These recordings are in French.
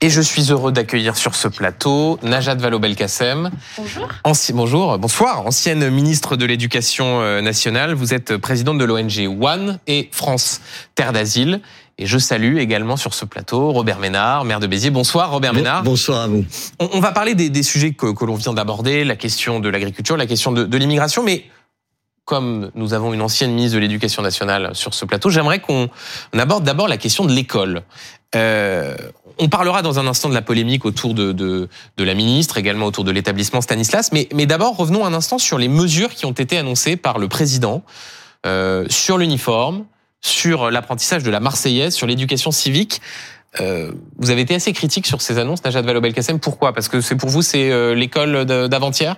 Et je suis heureux d'accueillir sur ce plateau Najat Vallaud-Belkacem. Bonjour. bonjour, bonsoir. Ancienne ministre de l'Éducation euh, nationale. Vous êtes présidente de l'ONG One et France Terre d'Asile. Et je salue également sur ce plateau Robert Ménard, maire de Béziers. Bonsoir Robert Ménard. Bonsoir à vous. On, va parler des, sujets que, l'on vient d'aborder, la question de l'agriculture, la question de, de l'immigration, mais comme nous avons une ancienne ministre de l'Éducation nationale sur ce plateau, j'aimerais qu'on aborde d'abord la question de l'école. Euh, on parlera dans un instant de la polémique autour de, de, de la ministre, également autour de l'établissement Stanislas, mais, mais d'abord revenons un instant sur les mesures qui ont été annoncées par le président euh, sur l'uniforme, sur l'apprentissage de la Marseillaise, sur l'éducation civique. Euh, vous avez été assez critique sur ces annonces, Najat Vallaud-Belkacem. Pourquoi? Parce que c'est pour vous, c'est euh, l'école d'avant-hier?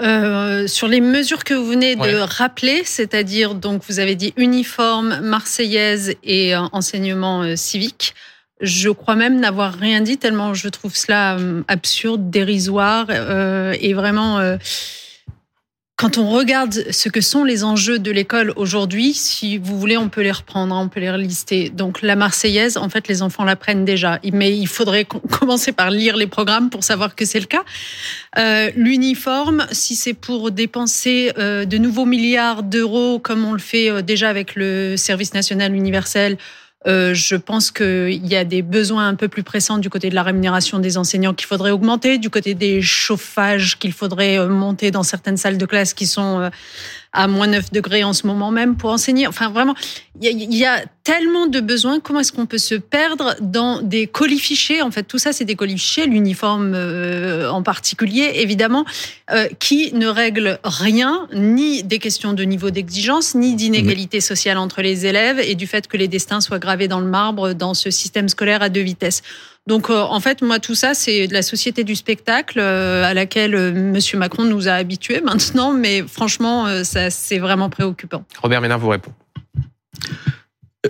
Euh, sur les mesures que vous venez de rappeler, c'est-à-dire donc vous avez dit uniforme, marseillaise et euh, enseignement euh, civique. Je crois même n'avoir rien dit tellement je trouve cela absurde, dérisoire et vraiment quand on regarde ce que sont les enjeux de l'école aujourd'hui, si vous voulez, on peut les reprendre, on peut les lister. Donc la Marseillaise, en fait, les enfants l'apprennent déjà, mais il faudrait commencer par lire les programmes pour savoir que c'est le cas. Euh, L'uniforme, si c'est pour dépenser euh, de nouveaux milliards d'euros, comme on le fait euh, déjà avec le service national universel, euh, je pense qu'il y a des besoins un peu plus pressants du côté de la rémunération des enseignants qu'il faudrait augmenter, du côté des chauffages qu'il faudrait euh, monter dans certaines salles de classe qui sont euh, à moins 9 degrés en ce moment même pour enseigner. Enfin, vraiment, il y, a tellement de besoins. Comment est-ce qu'on peut se perdre dans des colifichés En fait, tout ça, c'est des colifichés, l'uniforme euh, en particulier, évidemment, euh, qui ne règlent rien, ni des questions de niveau d'exigence, ni d'inégalité sociale entre les élèves et du fait que les destins soient gravés dans le marbre dans ce système scolaire à deux vitesses. Donc euh, en fait, moi tout ça, c'est de la société du spectacle euh, à laquelle euh, Monsieur Macron nous a habitués maintenant, mais franchement, ça c'est vraiment préoccupant. Robert Ménard vous répond.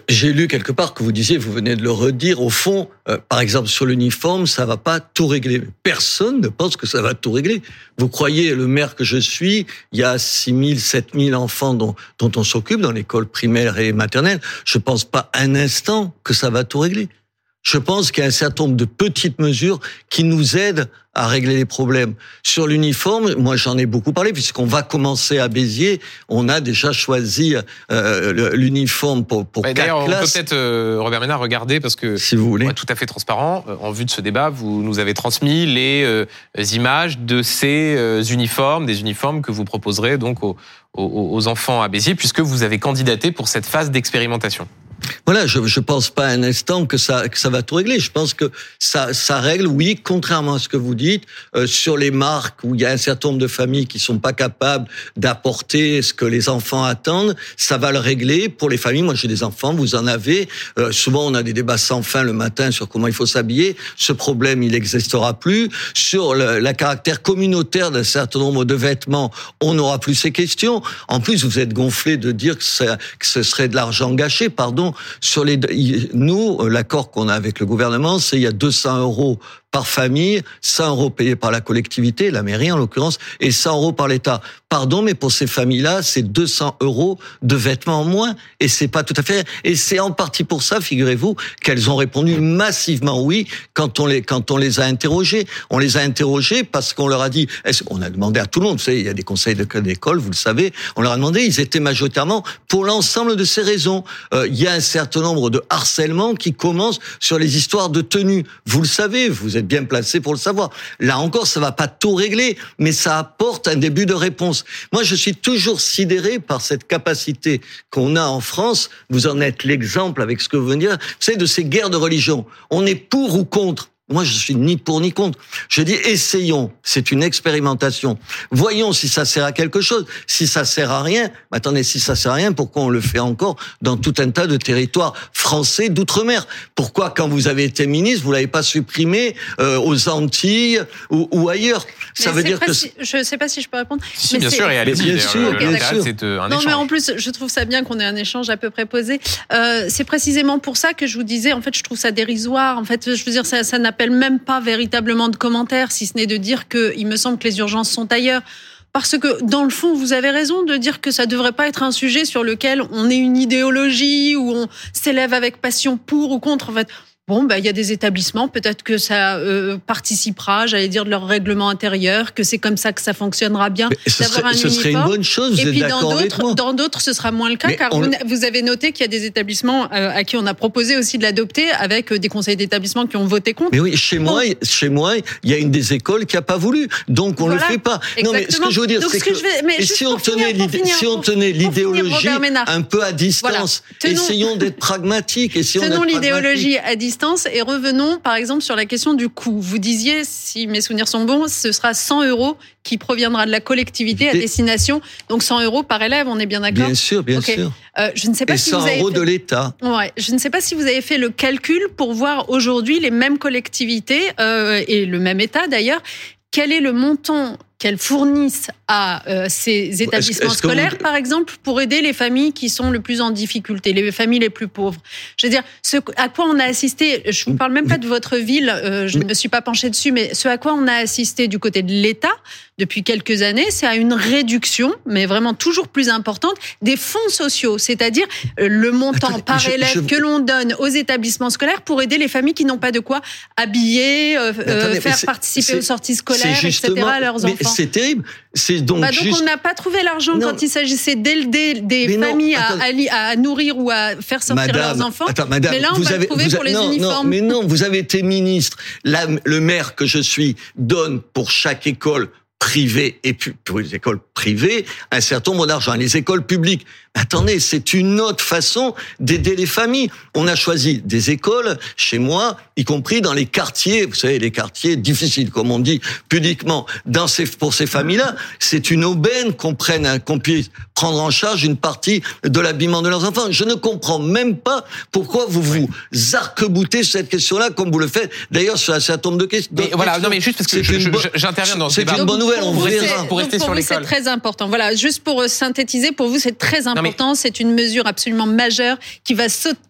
J'ai lu quelque part que vous disiez, vous venez de le redire, au fond, par exemple sur l'uniforme, ça va pas tout régler. Personne ne pense que ça va tout régler. Vous croyez, le maire que je suis, il y a 6 000, 7 000 enfants dont, dont on s'occupe dans l'école primaire et maternelle. Je pense pas un instant que ça va tout régler je pense qu'il y a un certain nombre de petites mesures qui nous aident à régler les problèmes. Sur l'uniforme, moi j'en ai beaucoup parlé puisqu'on va commencer à Béziers. On a déjà choisi euh, l'uniforme pour pour D'ailleurs, on peut peut-être euh, Robert Ménard regarder parce que si vous voulez, tout à fait transparent. Euh, en vue de ce débat, vous nous avez transmis les images de ces uniformes, des uniformes que vous proposerez donc aux, aux enfants à Béziers, puisque vous avez candidaté pour cette phase d'expérimentation. Voilà, je ne pense pas un instant que ça, que ça va tout régler. Je pense que ça, ça règle, oui, contrairement à ce que vous dites, euh, sur les marques où il y a un certain nombre de familles qui sont pas capables d'apporter ce que les enfants attendent, ça va le régler. Pour les familles, moi j'ai des enfants, vous en avez. Euh, souvent, on a des débats sans fin le matin sur comment il faut s'habiller. Ce problème, il n'existera plus. Sur le la caractère communautaire d'un certain nombre de vêtements, on n'aura plus ces questions. En plus, vous êtes gonflé de dire que, que ce serait de l'argent gâché, pardon sur les, nous, l'accord qu'on a avec le gouvernement, c'est il y a 200 euros par famille, 100 euros payés par la collectivité, la mairie en l'occurrence, et 100 euros par l'État. Pardon, mais pour ces familles-là, c'est 200 euros de vêtements en moins, et c'est pas tout à fait. Et c'est en partie pour ça, figurez-vous, qu'elles ont répondu massivement oui quand on les quand on les a interrogées. On les a interrogées parce qu'on leur a dit. On a demandé à tout le monde. Vous savez, il y a des conseils d'école, vous le savez. On leur a demandé. Ils étaient majoritairement pour l'ensemble de ces raisons. Euh, il y a un certain nombre de harcèlements qui commencent sur les histoires de tenue. Vous le savez. Vous êtes bien placé pour le savoir. Là encore, ça va pas tout régler, mais ça apporte un début de réponse. Moi, je suis toujours sidéré par cette capacité qu'on a en France. Vous en êtes l'exemple avec ce que vous venez de dire. C'est de ces guerres de religion. On est pour ou contre. Moi, je suis ni pour ni contre. Je dis essayons. C'est une expérimentation. Voyons si ça sert à quelque chose. Si ça sert à rien, mais attendez, si ça sert à rien, pourquoi on le fait encore dans tout un tas de territoires français d'outre-mer? Pourquoi, quand vous avez été ministre, vous l'avez pas supprimé euh, aux Antilles ou, ou ailleurs? Ça veut dire que je ne sais pas si je peux répondre. Si, bien sûr, et allez bien sûr, bien sûr. Euh, non, mais en plus, je trouve ça bien qu'on ait un échange à peu près posé. Euh, c'est précisément pour ça que je vous disais. En fait, je trouve ça dérisoire. En fait, je veux dire, ça, ça n'a n'appelle même pas véritablement de commentaires, si ce n'est de dire qu'il me semble que les urgences sont ailleurs. Parce que dans le fond, vous avez raison de dire que ça devrait pas être un sujet sur lequel on ait une idéologie où on s'élève avec passion pour ou contre. En fait, bon, bah, il y a des établissements, peut-être que ça euh, participera, j'allais dire, de leur règlement intérieur, que c'est comme ça que ça fonctionnera bien. Ce, serait, un ce serait, une bonne chose. Et puis dans d'autres, ce sera moins le cas, car vous, avez noté qu'il y a des établissements euh, à qui on a proposé aussi de l'adopter, avec euh, des conseils d'établissement qui ont voté contre. Mais oui, chez moi, chez moi, il y a une des écoles qui a pas voulu, donc on le fait pas. Non, mais ce que je veux dire, c'est que, si on tenait, si on tenait l'idéologie un peu à distance, essayons d'être pragmatiques, essayons Tenons l'idéologie à distance et revenons par exemple sur la question du coût. Vous disiez, si mes souvenirs sont bons, ce sera 100 euros qui proviendra de la collectivité à destination. Donc 100 euros par élève, on est bien d'accord Bien sûr, bien sûr. Euh, je ne sais pas et si 100 vous avez euros de l'État. Ouais, je ne sais pas si vous avez fait le calcul pour voir aujourd'hui les mêmes collectivités euh, et le même État d'ailleurs. Quel est le montant qu'elles fournissent à euh, ces établissements scolaires, par exemple, pour aider les familles qui sont le plus en difficulté, les familles les plus pauvres. Je veux dire, ce à quoi on a assisté, je ne parle même pas de votre ville, euh, je ne me suis pas penché dessus, mais ce à quoi on a assisté du côté de l'État depuis quelques années, c'est à une réduction, mais vraiment toujours plus importante, des fonds sociaux, c'est-à-dire euh, le montant par élève que l'on donne aux établissements scolaires pour aider les familles qui n'ont pas de quoi habiller, faire participer aux sorties scolaires, etc. à leurs enfants c'est terrible. C'est donc, bah donc on n'a pas trouvé l'argent quand il s'agissait d'aider des familles à, à, nourrir ou à faire sortir leurs enfants. madame, mais là, on vous va avez, trouver pour les non, uniformes. Non, mais non, vous avez été ministre. le maire que je suis donne pour chaque école privée et pour les écoles privées un certain nombre d'argent. Les écoles publiques, attendez, c'est une autre façon d'aider les familles. On a choisi des écoles chez moi, y compris dans les quartiers, vous savez, les quartiers difficiles, comme on dit pudiquement. Dans ces, pour ces familles-là, c'est une aubaine qu'on prenne, qu'on puisse prendre en charge une partie de l'habillement de leurs enfants. Je ne comprends même pas pourquoi vous vous arc-boutez sur cette question-là, comme vous le faites d'ailleurs sur un certain nombre de questions. Mais voilà, non mais juste parce que j'interviens dans ce débat. C'est une bonne nouvelle, on verra. Pour rester sur l'école. C'est très important. Voilà, juste pour euh, synthétiser, pour vous, c'est très important. C'est une mesure absolument majeure qui va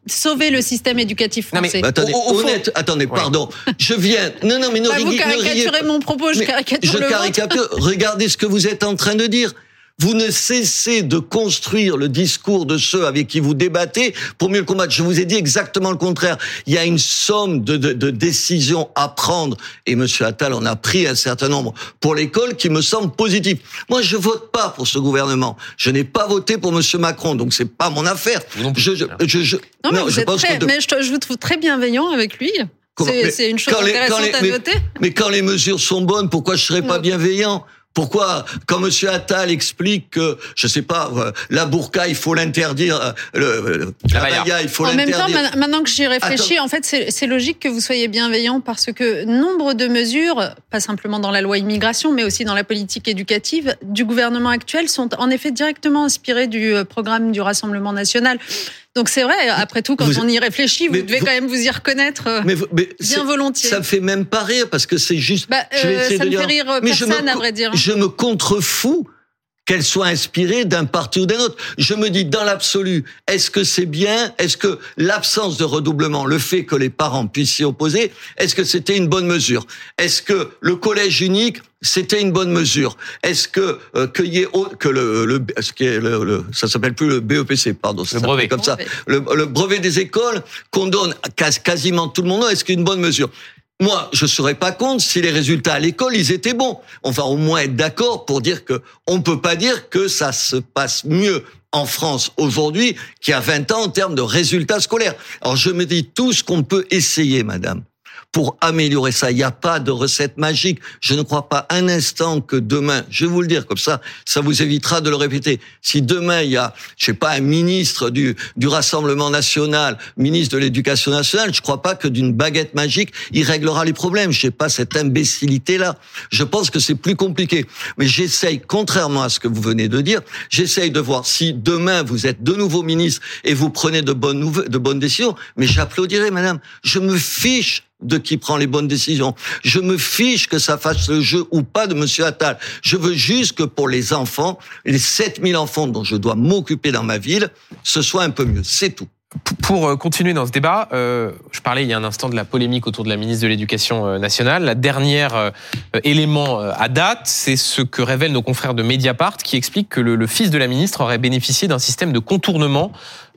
sauver le système éducatif français. mais, attendez, honnête, attendez, pardon. Je viens. Non, non, mais non, bah, vous caricaturez mon propos, je caricature je le caricature. Regardez ce que vous êtes en train de dire. Vous ne cessez de construire le discours de ceux avec qui vous débattez pour mieux le combattre. Je vous ai dit exactement le contraire. Il y a une somme de, de, de décisions à prendre, et Monsieur Attal en a pris un certain nombre pour l'école qui me semble positif. Moi, je vote pas pour ce gouvernement. Je n'ai pas voté pour Monsieur Macron, donc c'est pas mon affaire. Je, je, je, je, non, mais, très, mais je, vous trouve très bienveillant avec lui. C'est une chose intéressante à noter. Mais, quand les mesures sont bonnes, pourquoi je serais pas bienveillant? Pourquoi, quand Monsieur Attal explique que, je sais pas, euh, la burqa, il faut l'interdire, euh, le, la, baya, il faut l'interdire. En même temps, maintenant que j'y réfléchis, en fait, c'est logique que vous soyez bienveillant parce que nombre de mesures, pas simplement dans la loi immigration, mais aussi dans la politique éducative du gouvernement actuel, sont en effet directement inspirées du euh, programme du Rassemblement national. Donc c'est vrai, après tout, quand on y réfléchit, vous devez quand même vous y reconnaître euh, mais, bien volontiers. Ça me fait même pas rire parce que c'est juste. Bah, je vais euh, ça me fait rire personne, à vrai dire. Je me contrefous qu'elle soit inspirée d'un parti ou d'un autre. Je me dis, dans l'absolu, est-ce que c'est bien? Est-ce que l'absence de redoublement, le fait que les parents puissent s'y opposer, est-ce que c'était une bonne mesure? Est-ce que le collège unique c'était une bonne mesure. Est-ce que euh, que, y ait, que le, le, ce qui est le, le ça s'appelle plus le BEPC, pardon, ça le brevet comme ça, le, le, brevet des écoles qu'on donne à quasiment tout le monde. Est-ce qu'une bonne mesure? Moi, je serais pas contre si les résultats à l'école ils étaient bons. On va au moins être d'accord pour dire que on peut pas dire que ça se passe mieux en France aujourd'hui qu'il y a 20 ans en termes de résultats scolaires. Alors je me dis tout ce qu'on peut essayer, madame pour améliorer ça. Il n'y a pas de recette magique. Je ne crois pas un instant que demain, je vais vous le dire comme ça, ça vous évitera de le répéter. Si demain il y a, je sais pas, un ministre du, du Rassemblement national, ministre de l'Éducation nationale, je ne crois pas que d'une baguette magique, il réglera les problèmes. Je sais pas cette imbécilité-là. Je pense que c'est plus compliqué. Mais j'essaye, contrairement à ce que vous venez de dire, j'essaye de voir si demain vous êtes de nouveau ministre et vous prenez de bonnes, de bonnes décisions. Mais j'applaudirai, madame. Je me fiche de qui prend les bonnes décisions. Je me fiche que ça fasse le jeu ou pas de Monsieur Attal. Je veux juste que pour les enfants, les 7000 enfants dont je dois m'occuper dans ma ville, ce soit un peu mieux. C'est tout. Pour euh, continuer dans ce débat, euh, je parlais il y a un instant de la polémique autour de la ministre de l'Éducation euh, nationale. La dernière élément à date, c'est ce que révèlent nos confrères de Mediapart qui explique que le, le fils de la ministre aurait bénéficié d'un système de contournement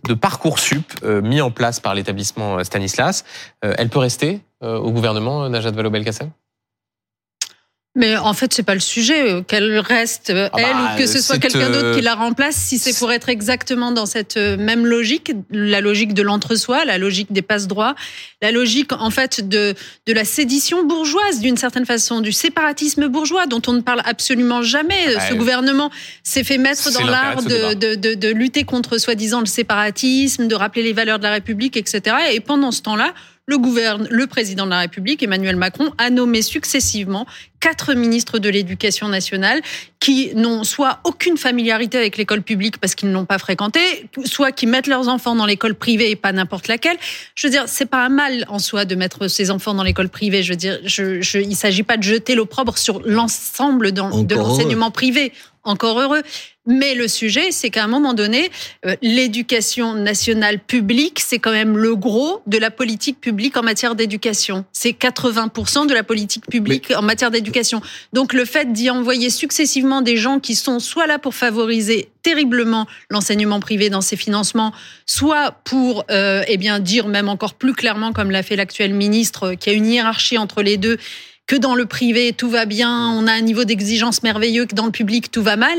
de Parcoursup mis en place par l'établissement Stanislas. elle peut rester au gouvernement, Najat Vallaud-Belkacem? Mais en fait, c'est pas le sujet. Euh, qu'elle reste euh, ah elle bah, ou que ce soit quelqu'un d'autre qui la remplace, si c'est pour être exactement dans cette euh, même logique, la logique de l'entre-soi, la logique des passe-droits, la logique en fait de de la sédition bourgeoise d'une certaine façon, du séparatisme bourgeois dont on ne parle absolument jamais. ce gouvernement s'est fait mettre dans l'art de, de, de, de lutter contre soi-disant le séparatisme, de rappeler les valeurs de la République, etc. Et pendant ce temps-là, le, gouverne, le président de la République, Emmanuel Macron, a nommé successivement quatre ministres de l'éducation nationale qui n'ont soit aucune familiarité avec l'école publique parce qu'ils ne l'ont pas fréquentée, soit qui mettent leurs enfants dans l'école privée et pas n'importe laquelle. Je veux dire, c'est pas un mal en soi de mettre ses enfants dans l'école privée. Je veux dire, je, je, il s'agit pas de jeter l'opprobre sur l'ensemble de l'enseignement privé encore heureux. Mais le sujet, c'est qu'à un moment donné, euh, l'éducation nationale publique, c'est quand même le gros de la politique publique en matière d'éducation. C'est 80% de la politique publique en matière d'éducation. Donc le fait d'y envoyer successivement des gens qui sont soit là pour favoriser terriblement l'enseignement privé dans ses financements, soit pour euh, eh bien dire même encore plus clairement, comme l'a fait l'actuel ministre, qu'il y a une hiérarchie entre les deux que dans le privé tout va bien, on a un niveau d'exigence merveilleux, que dans le public tout va mal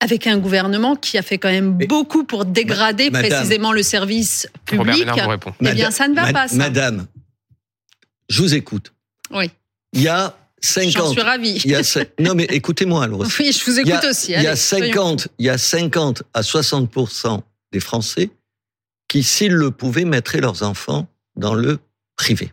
avec un gouvernement qui a fait quand même beaucoup pour dégrader précisément le service public. Eh bien, ça ne va pas. Ça. Madame, je vous écoute. Oui. Il y a 50. J'en suis ravie. Il y a, non, mais écoutez-moi alors. Oui, je vous écoute aussi. il y a 50, il y a 50 à 60 des Français qui, s'ils le pouvaient, mettraient leurs enfants dans le privé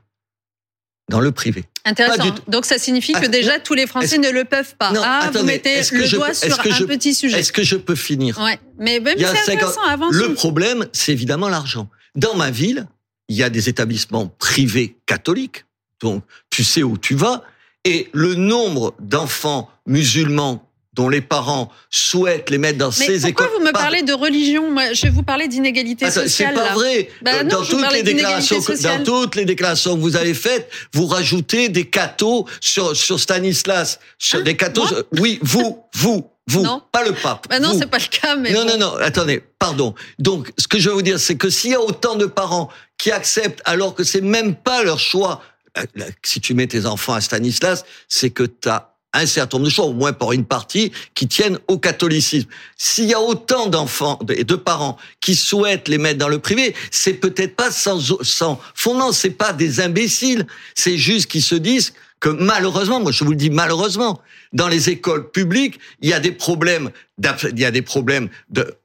dans le privé. Intéressant. Donc ça signifie que ah, déjà tous les Français ne le peuvent pas. ah, vous mettez le doigt sur un petit sujet. Est-ce que je peux finir Ouais. Mais même c'est intéressant. Avant le problème, c'est évidemment l'argent. Dans ma ville, il y a des établissements privés catholiques, donc tu sais où tu vas, et le nombre d'enfants musulmans dont les parents souhaitent les mettre dans ces écoles. Pourquoi vous me parlez de religion Moi, je vais vous parler d'inégalité sociale. C'est pas vrai. Bah dans, toutes les déclarations, dans toutes les déclarations que vous avez faites, vous rajoutez des cathos sur, sur Stanislas, sur hein? des cathos. oui, vous, vous, vous, non. pas le pape. Bah non, c'est pas le cas. Mais non, non, non. Attendez, pardon. Donc, ce que je veux vous dire, c'est que s'il y a autant de parents qui acceptent, alors que c'est même pas leur choix, euh, si tu mets tes enfants à Stanislas, c'est que tu as un certain nombre de choses, au moins pour une partie, qui tiennent au catholicisme. S'il y a autant d'enfants et de parents qui souhaitent les mettre dans le privé, c'est peut-être pas sans, sans fondement, c'est pas des imbéciles, c'est juste qu'ils se disent que malheureusement, moi je vous le dis malheureusement, dans les écoles publiques, il y a des problèmes, il y a des problèmes de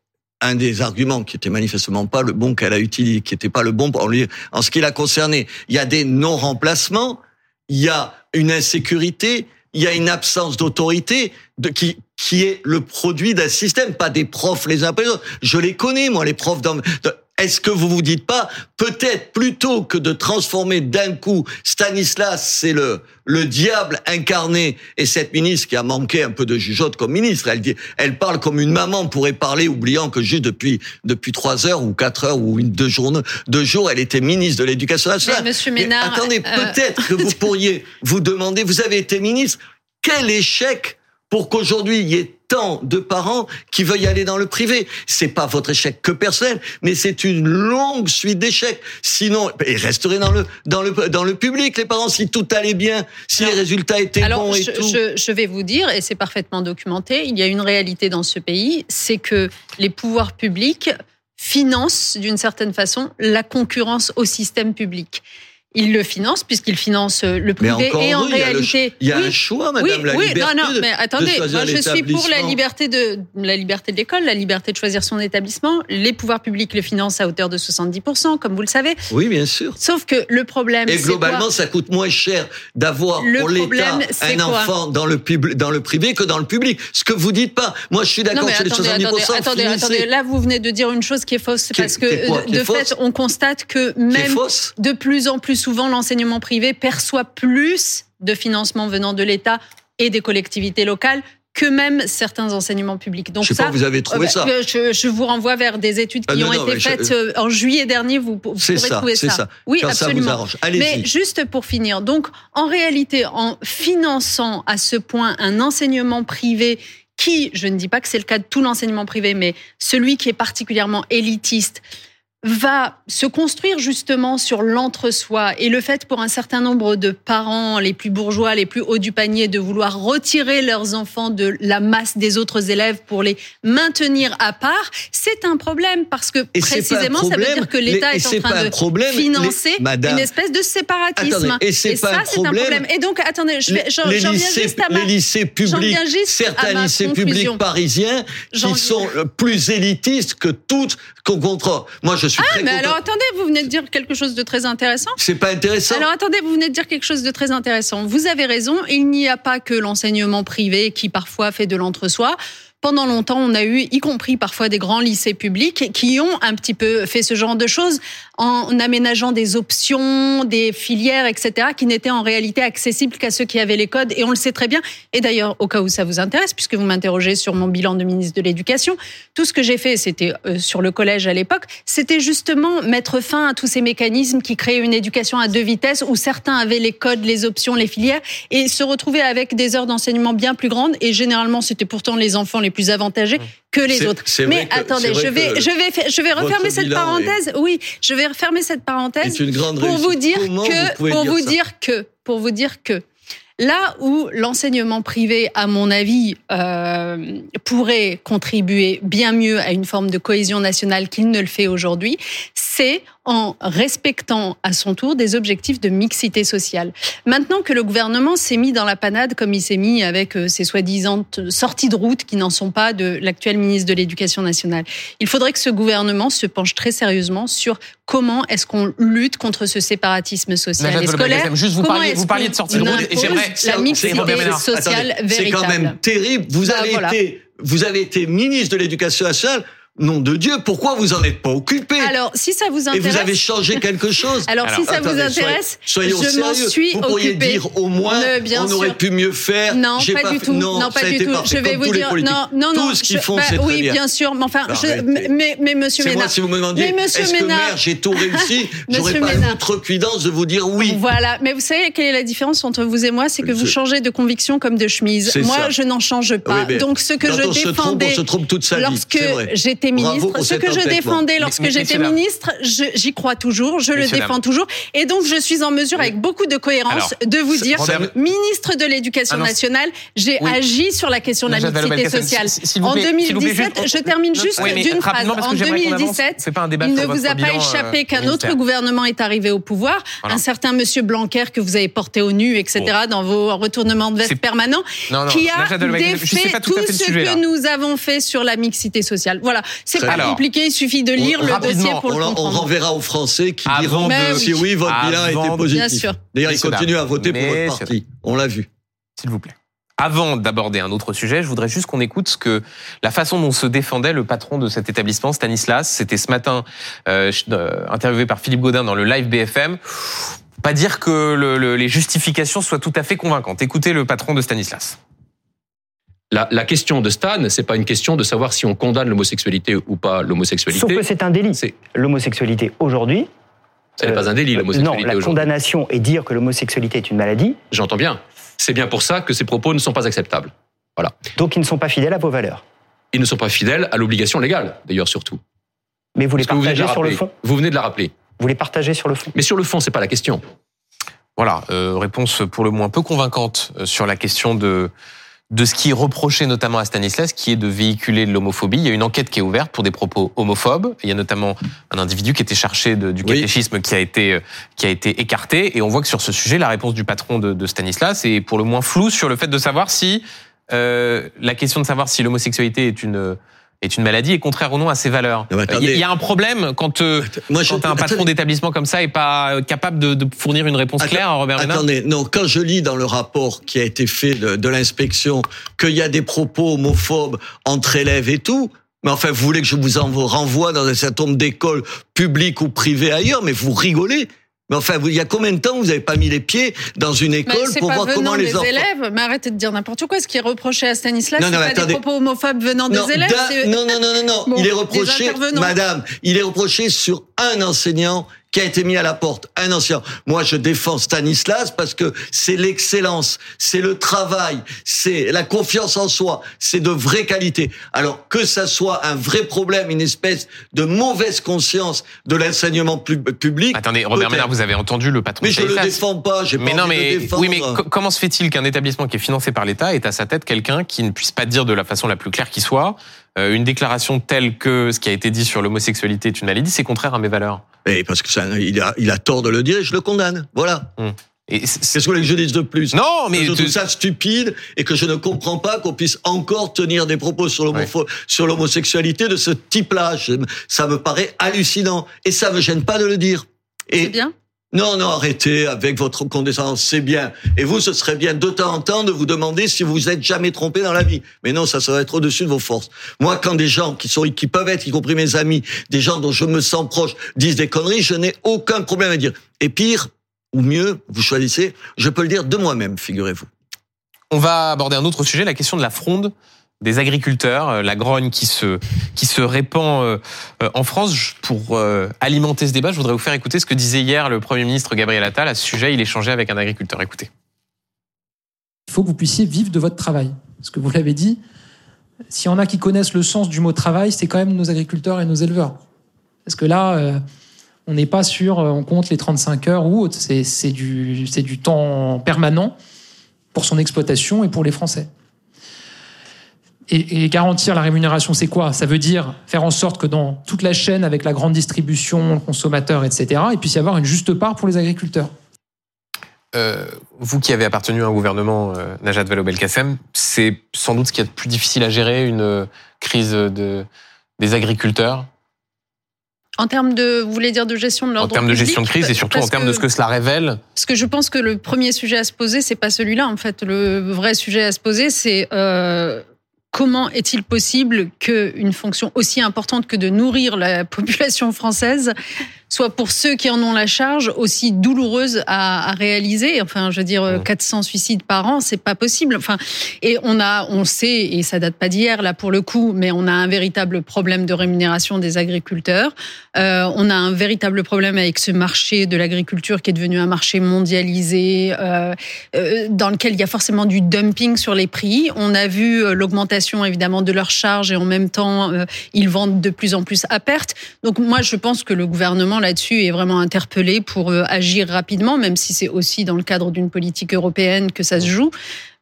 un des arguments qui était manifestement pas le bon qu'elle a utilisé, qui était pas le bon pour lui, en ce qui l'a concerné. Il y a des non-remplacements, il y a une insécurité, il y a une absence d'autorité qui, qui est le produit d'un système, pas des profs les uns après les autres. Je les connais, moi, les profs. Dans, est-ce que vous vous dites pas, peut-être plutôt que de transformer d'un coup Stanislas, c'est le, le diable incarné, et cette ministre qui a manqué un peu de jugeote comme ministre, elle dit, elle parle comme une maman pourrait parler, oubliant que juste depuis, depuis trois heures ou quatre heures ou une, deux jours, deux jours, elle était ministre de l'éducation nationale. Monsieur Ménard, attendez, euh, peut-être que vous pourriez vous demander, vous avez été ministre, quel échec pour qu'aujourd'hui il y ait tant de parents qui veuillent aller dans le privé. C'est pas votre échec que personnel, mais c'est une longue suite d'échecs. Sinon, ils resteraient dans le dans le dans le public les parents si tout allait bien, si les résultats étaient bons et je, tout. Je, je vais vous dire et c'est parfaitement documenté, il y a une réalité dans ce pays, c'est que les pouvoirs publics financent d'une certaine façon la concurrence au système public il le finance puisqu'il finance euh, le privé et en réalité. il y a, un choix madame oui, la oui, liberté non non mais attendez moi je suis pour la liberté de la liberté de l'école la liberté de choisir son établissement. Les pouvoirs publics le financent à hauteur de 70 comme vous le savez. Oui bien sûr. Sauf que le problème et globalement ça coûte moins cher d'avoir pour l'État un enfant dans le dans le privé que dans le public. Ce que vous dites pas. Moi je suis d'accord sur les 70 attendez, attendez, là vous venez de dire une chose qui est fausse parce que de fait on constate que même de plus en plus souvent l'enseignement privé perçoit plus de financement venant de l'État et des collectivités locales que même certains enseignements publics. Donc je sais ça, pas, vous avez trouvé ça. Euh, je, vous renvoie vers des études qui ah, ont été faites euh, en juillet dernier. Vous, pourrez trouver ça. ça. Oui, absolument. Mais juste pour finir, donc en réalité, en finançant à ce point un enseignement privé qui, je ne dis pas que c'est le cas de tout l'enseignement privé, mais celui qui est particulièrement élitiste, va se construire justement sur l'entre-soi et le fait pour un certain nombre de parents, les plus bourgeois, les plus hauts du panier, de vouloir retirer leurs enfants de la masse des autres élèves pour les maintenir à part, c'est un problème parce que précisément ça veut dire que l'État est, en train de financer une espèce de séparatisme. et, ça, c'est un problème. Et donc, attendez, je, je, juste à ma, les lycées publics, certains lycées publics parisiens qui sont plus élitistes que toutes qu'on. Moi, je ah, mais alors attendez, vous venez de dire quelque chose de très intéressant. C'est pas intéressant. Alors attendez, vous venez de dire quelque chose de très intéressant. Vous avez raison, il n'y a pas que l'enseignement privé qui parfois fait de l'entre-soi pendant longtemps, on a eu, y compris parfois des grands lycées publics, qui ont un petit peu fait ce genre de choses en aménageant des options, des filières, etc., qui n'étaient en réalité accessibles qu'à ceux qui avaient les codes. Et on le sait très bien. Et d'ailleurs, au cas où ça vous intéresse, puisque vous m'interrogez sur mon bilan de ministre de l'Éducation, tout ce que j'ai fait, c'était euh, sur le collège à l'époque, c'était justement mettre fin à tous ces mécanismes qui créaient une éducation à deux vitesses, où certains avaient les codes, les options, les filières, et se retrouver avec des heures d'enseignement bien plus grandes. Et généralement, c'était pourtant les enfants les plus avantagés que les autres. Mais attendez, je vais, je vais, je vais refermer cette parenthèse. Oui, je vais refermer cette parenthèse pour vous dire que, pour vous dire que, pour vous dire que. Là où l'enseignement privé, à mon avis, euh, pourrait contribuer bien mieux à une forme de cohésion nationale qu'il ne le fait aujourd'hui, c'est en respectant à son tour des objectifs de mixité sociale. Maintenant que le gouvernement s'est mis dans la panade comme il s'est mis avec euh, ses soi-disant sorties de route qui n'en sont pas de l'actuel ministre de l'Éducation nationale, il faudrait que ce gouvernement se penche très sérieusement sur comment est-ce qu'on lutte contre ce séparatisme social et scolaire. Juste vous parliez, vous parliez de sortie de route et j'aimerais la mixité sociale véritable. C'est quand même terrible. Vous bah, avez été vous avez été ministre de l'Éducation nationale nom de Dieu, pourquoi vous en êtes pas occupé Alors, si ça vous intéresse... Et vous avez changé quelque chose Alors, si ça vous intéresse, soyez, je m'en suis Vous pourriez dire au moins, on aurait pu mieux faire. Non, pas, pas, du tout. Non, non pas du tout. Je vais vous dire... Non, non, non. Tout ce qu'ils font, bah, c'est Oui, bien sûr. Mais enfin, je, mais, mais monsieur Ménard... moi, si vous me demandiez, est-ce que maire, j'ai tout réussi J'aurais pas l'outrecuidance de vous dire oui. Voilà. Mais vous savez quelle est la différence entre vous et moi C'est que vous changez de conviction comme de chemise. Moi, je n'en change pas. Donc, ce que je défendais... Lorsque j'étais ministre, je défendais lorsque j'étais ministre, j'y crois toujours, je le défends toujours. Et donc, je suis en mesure, avec beaucoup de cohérence, de vous dire, ministre de l'Éducation ah nationale, j'ai agi sur la question de la mixité sociale. En 2017, je termine juste d'une phrase. En 2017, il ne vous a pas échappé euh, qu'un autre gouvernement est arrivé au pouvoir, un certain monsieur Blanquer que vous avez porté au nu, etc., dans vos retournements de veste permanents, qui a défait tout ce que nous avons fait sur la mixité sociale. Voilà, c'est pas compliqué, il suffit de lire le dossier pour le comprendre. On renverra aux Français qui diront si oui, votre bilan était positif. D'ailleurs, ils continuent à voter pour votre parti. On l'a vu. S'il vous plaît. Avant d'aborder un autre sujet, je voudrais juste qu'on écoute ce que la façon dont se défendait le patron de cet établissement, Stanislas. C'était ce matin euh, euh, interviewé par Philippe Godin dans le live BFM. Pas dire que le, les justifications soient tout à fait convaincantes. Écoutez le patron de Stanislas. La, la, question de Stan, c'est pas une question de savoir si on condamne l'homosexualité ou pas l'homosexualité. Sauf que c'est un délit. L'homosexualité aujourd'hui. Ce n'est pas un délit, euh, l'homosexualité. Non, la condamnation et dire que l'homosexualité est une maladie. J'entends bien. C'est bien pour ça que ces propos ne sont pas acceptables. Voilà. Donc ils ne sont pas fidèles à vos valeurs. Ils ne sont pas fidèles à l'obligation légale, d'ailleurs surtout. Mais vous les partagez sur le fond. Vous venez de la rappeler. Vous les partagez sur le fond. Mais sur le fond, c'est pas la question. Voilà, euh, réponse pour le moins peu convaincante euh, sur la question de de ce qui est reproché notamment à Stanislas, qui est de véhiculer de l'homophobie. Il y a une enquête qui est ouverte pour des propos homophobes. Il y a notamment un individu qui était cherché du catéchisme qui a été qui a été écarté. Et on voit que sur ce sujet, la réponse du patron de, de Stanislas est pour le moins floue sur le fait de savoir si euh, la question de savoir si l'homosexualité est une est une maladie et contraire ou non à ses valeurs. Il y a un problème quand, euh, Moi, quand un patron d'établissement comme ça est pas capable de, de fournir une réponse claire à Robert Ménard Attendez, non, quand je lis dans le rapport qui a été fait de, de l'inspection qu'il y a des propos homophobes entre élèves et tout, mais enfin, vous voulez que je vous en renvoie dans un certain nombre d'écoles publiques ou privées ailleurs, mais vous rigolez. Mais enfin, il y a combien de temps vous n'avez pas mis les pieds dans une école pour voir comment les enfants... élèves. Mais arrêtez de dire n'importe quoi. Ce qui est reproché à Stanislas, c'est pas des propos homophobes venant des élèves. Non, non, non, non, non. il est reproché, Madame, il est reproché sur un enseignant qui a été mis à la porte, un ancien. Moi, je défends Stanislas parce que c'est l'excellence, c'est le travail, c'est la confiance en soi, c'est de vraie qualité. Alors que ça soit un vrai problème, une espèce de mauvaise conscience de l'enseignement public. Attendez, Robert Ménard, vous avez entendu le patron mais je le défends pas. J'ai mais pas non, mais oui, mais comment se fait-il qu'un établissement qui est financé par l'État ait à sa tête quelqu'un qui ne puisse pas dire de la façon la plus claire qui soit une déclaration telle que ce qui a été dit sur l'homosexualité est une maladie, c'est contraire à mes valeurs. Et parce que ça, il a, il a tort de le dire et je le condamne. Voilà. Hum. Qu'est-ce que vous voulez que je dise de plus? Non, mais je trouve ça stupide et que je ne comprends pas qu'on puisse encore tenir des propos sur l'homosexualité de ce type-là. Ça me paraît hallucinant et ça me gêne pas de le dire. C'est bien. Non, non, arrêtez avec votre condescendance, c'est bien. Et vous, ce serait bien de temps en temps de vous demander si vous êtes jamais trompé dans la vie. Mais non, ça serait être au-dessus de vos forces. Moi, quand des gens qui sont, qui peuvent être, y compris mes amis, des gens dont je me sens proche, disent des conneries, je n'ai aucun problème à dire. Et pire, ou mieux, vous choisissez, je peux le dire de moi-même, figurez-vous. On va aborder un autre sujet, la question de la fronde des agriculteurs, euh, la grogne qui se qui se répand euh, euh, en France. Pour alimenter ce débat, je voudrais vous faire écouter ce que disait hier le Premier ministre Gabriel Attal à ce sujet. Il échangeait avec un agriculteur. Écoutez. Il faut que vous puissiez vivre de votre travail. Parce que vous l'avez dit, s'il y en a qui connaissent le sens du mot travail, c'est quand même nos agriculteurs et nos éleveurs. Parce que là, on n'est pas sûr, on compte les 35 heures ou autre. C'est du, du temps permanent pour son exploitation et pour les Français. Et, garantir la rémunération, c'est quoi? Ça veut dire faire en sorte que dans toute la chaîne, avec la grande distribution, le consommateur, etc., il puisse y avoir une juste part pour les agriculteurs. Euh, vous qui avez appartenu à un gouvernement, euh, Najat Vallaud-Belkacem, c'est sans doute ce qui est le plus difficile à gérer, une euh, crise de, des agriculteurs? En termes de, vous voulez dire de gestion de l'ordre En termes de gestion de crise et surtout en termes de ce que cela révèle. Parce que je pense que le premier sujet à se poser, c'est pas celui-là. En fait, le vrai sujet à se poser, c'est euh, comment est-il possible qu'une fonction aussi importante que de nourrir la population française soit pour ceux qui en ont la charge aussi douloureuse à, à réaliser. Enfin, je veux dire, 400 suicides par an, c'est pas possible. Enfin, et on a, on sait, et ça date pas d'hier là pour le coup, mais on a un véritable problème de rémunération des agriculteurs. Euh, on a un véritable problème avec ce marché de l'agriculture qui est devenu un marché mondialisé, euh, euh, dans lequel il y a forcément du dumping sur les prix. On a vu l'augmentation évidemment de leurs charges et en même temps, ils vendent de plus en plus à perte. Donc moi, je pense que le gouvernement là-dessus est vraiment interpellé pour euh, agir rapidement, même si c'est aussi dans le cadre d'une politique européenne que ça se joue.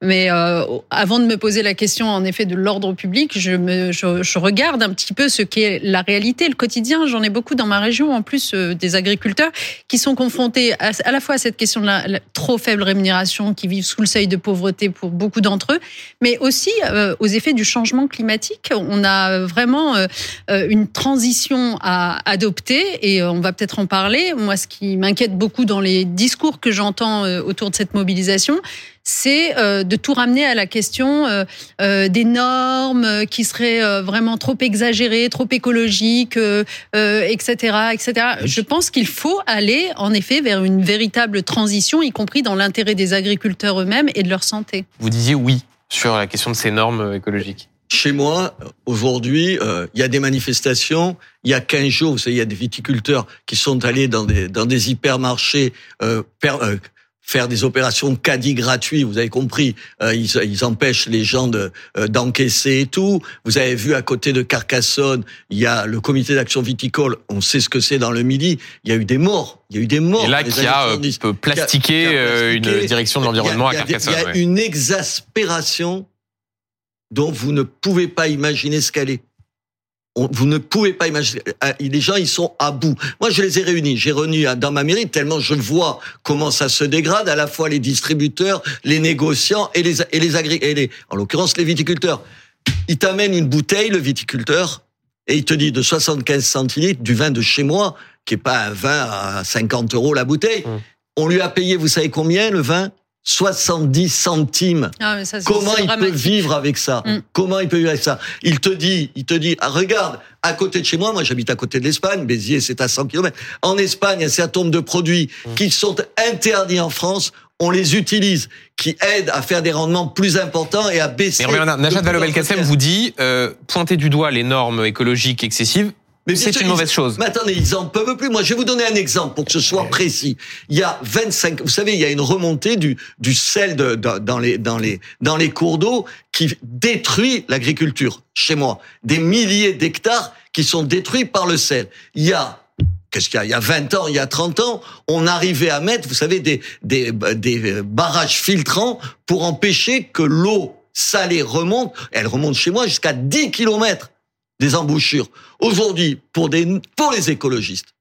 Mais euh, avant de me poser la question, en effet, de l'ordre public, je, me, je, je, regarde un petit peu ce qu'est la réalité, le quotidien. J'en ai beaucoup dans ma région, en plus euh, des agriculteurs qui sont confrontés à, la fois à cette question de la, trop faible rémunération, qui vivent sous le seuil de pauvreté pour beaucoup d'entre eux, mais aussi euh, aux effets du changement climatique. On a vraiment euh, une transition à adopter et on va peut-être en parler. Moi, ce qui m'inquiète beaucoup dans les discours que j'entends autour de cette mobilisation, c'est euh, de tout ramener à la question euh, euh, des normes qui seraient vraiment trop exagérées, trop écologiques, etc., etc. Je pense qu'il faut aller, en effet, vers une véritable transition, y compris dans l'intérêt des agriculteurs eux-mêmes et de leur santé. Vous disiez oui sur la question de ces normes écologiques. Chez moi, aujourd'hui, il y a des manifestations. Il y a 15 jours, vous savez, il y a des viticulteurs qui sont allés dans des, dans des hypermarchés euh, faire des opérations caddie gratuits, vous avez compris, euh, ils, ils, empêchent les gens de euh, d'encaisser et tout. Vous avez vu à côté de Carcassonne, il y a le comité d'action viticole, on sait ce que c'est dans le Midi, il y a eu des morts, il y a eu des morts. Et là, qui a, euh, peut plastiquer, une direction de l'environnement à Carcassonne. Il y a, ouais. une exaspération dont vous ne pouvez pas imaginer ce qu'elle est vous ne pouvez pas imaginer. Euh, les gens, ils sont à bout. Moi, je les ai réunis. J'ai réuni dans ma mairie tellement je vois comment ça se dégrade, à la fois les distributeurs, les négociants et les, et les agriculteurs, en l'occurrence les viticulteurs. Il t'amène une bouteille, le viticulteur, et il te dit de 75 centilitres du vin de chez moi, qui est pas un vin à 50 euros la bouteille. Mmh. On lui a payé, vous savez combien, le vin? 70 centimes. Ah, ça, Comment il peut vivre avec ça mm. Comment il peut vivre avec ça Il te dit, il te dit, ah, regarde, à côté de chez moi, moi j'habite à côté de l'Espagne, Béziers c'est à 100 km. En Espagne, il y a un certain nombre de produits mm. qui sont interdits en France. On les utilise, qui aident à faire des rendements plus importants et à baisser. Mais Najat Vallaud-Belkacem vous dit, euh, pointer du doigt les normes écologiques excessives, c'est une mauvaise chose. Mais attendez, ils en peuvent plus. Moi, je vais vous donner un exemple pour que ce soit précis. Il y a 25, vous savez, il y a une remontée du, du sel de, dans les, dans les, dans les cours d'eau qui détruit l'agriculture. Chez moi, des milliers d'hectares qui sont détruits par le sel. Il y a qu'est-ce qu'il y a? Il y a 20 ans, il y a 30 ans, on arrivait à mettre, vous savez, des, des, des barrages filtrants pour empêcher que l'eau salée remonte. Elle remonte chez moi jusqu'à 10 kilomètres des embouchures. Aujourd'hui, pour, les écologistes,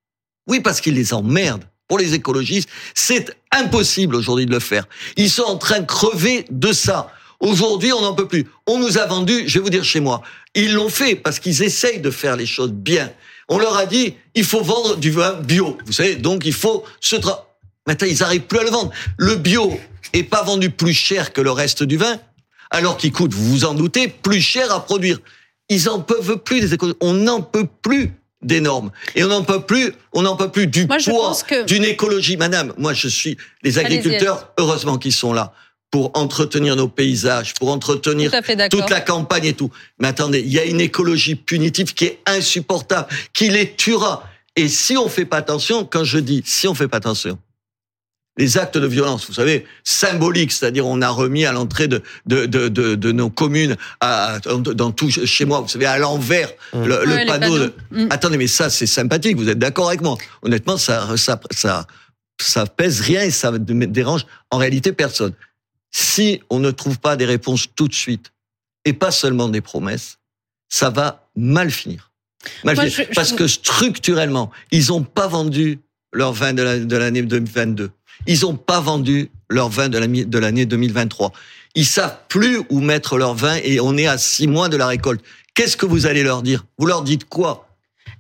oui, parce qu'ils les emmerdent. Pour les écologistes, c'est impossible aujourd'hui de le faire. Ils sont en train de crever de ça. Aujourd'hui, on n'en peut plus. On nous a vendu, je vais vous dire chez moi, ils l'ont fait parce qu'ils essayent de faire les choses bien. On leur a dit, il faut vendre du vin bio. Vous savez, donc il faut se... Tra Maintenant, ils n'arrivent plus à le vendre. Le bio est pas vendu plus cher que le reste du vin, alors qu'il coûte, vous vous en doutez, plus cher à produire. Ils en peuvent plus des écologistes. On n'en peut plus des normes. Et on n'en peut plus, on n'en peut plus du poids d'une écologie. Madame, moi je suis les agriculteurs, heureusement qu'ils sont là pour entretenir nos paysages, pour entretenir toute la campagne et tout. Mais attendez, il y a une écologie punitive qui est insupportable, qui les tuera. Et si on fait pas attention, quand je dis si on fait pas attention, les actes de violence, vous savez, symboliques, c'est-à-dire on a remis à l'entrée de, de, de, de, nos communes, à, dans tout chez moi, vous savez, à l'envers, mmh. le, panneau. Mmh. Attendez, mais ça c'est sympathique, vous êtes d'accord avec moi Honnêtement, ça, ça, ça, ça pèse rien et ça ne dérange en réalité personne. Si on ne trouve pas des réponses tout de suite, et pas seulement des promesses, ça va mal finir. Mal finir. Parce que structurellement, ils n'ont pas vendu leur vin de l'année 2022 ils n'ont pas vendu leur vin de l'année 2023. Ils savent plus où mettre leur vin et on est à six mois de la récolte. Qu'est-ce que vous allez leur dire? Vous leur dites quoi?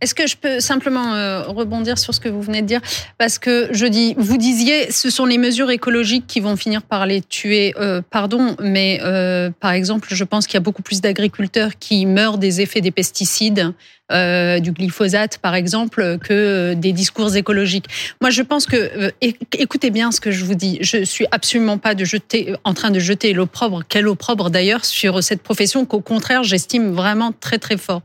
Est-ce que je peux simplement euh, rebondir sur ce que vous venez de dire? Parce que je dis, vous disiez, ce sont les mesures écologiques qui vont finir par les tuer. Euh, pardon, mais euh, par exemple, je pense qu'il y a beaucoup plus d'agriculteurs qui meurent des effets des pesticides euh, du glyphosate, par exemple, que des discours écologiques. Moi, je pense que, écoutez bien ce que je vous dis, je suis absolument pas de jeter, en train de jeter l'opprobre, quel opprobre d'ailleurs, sur cette profession qu'au contraire, j'estime vraiment très très fort.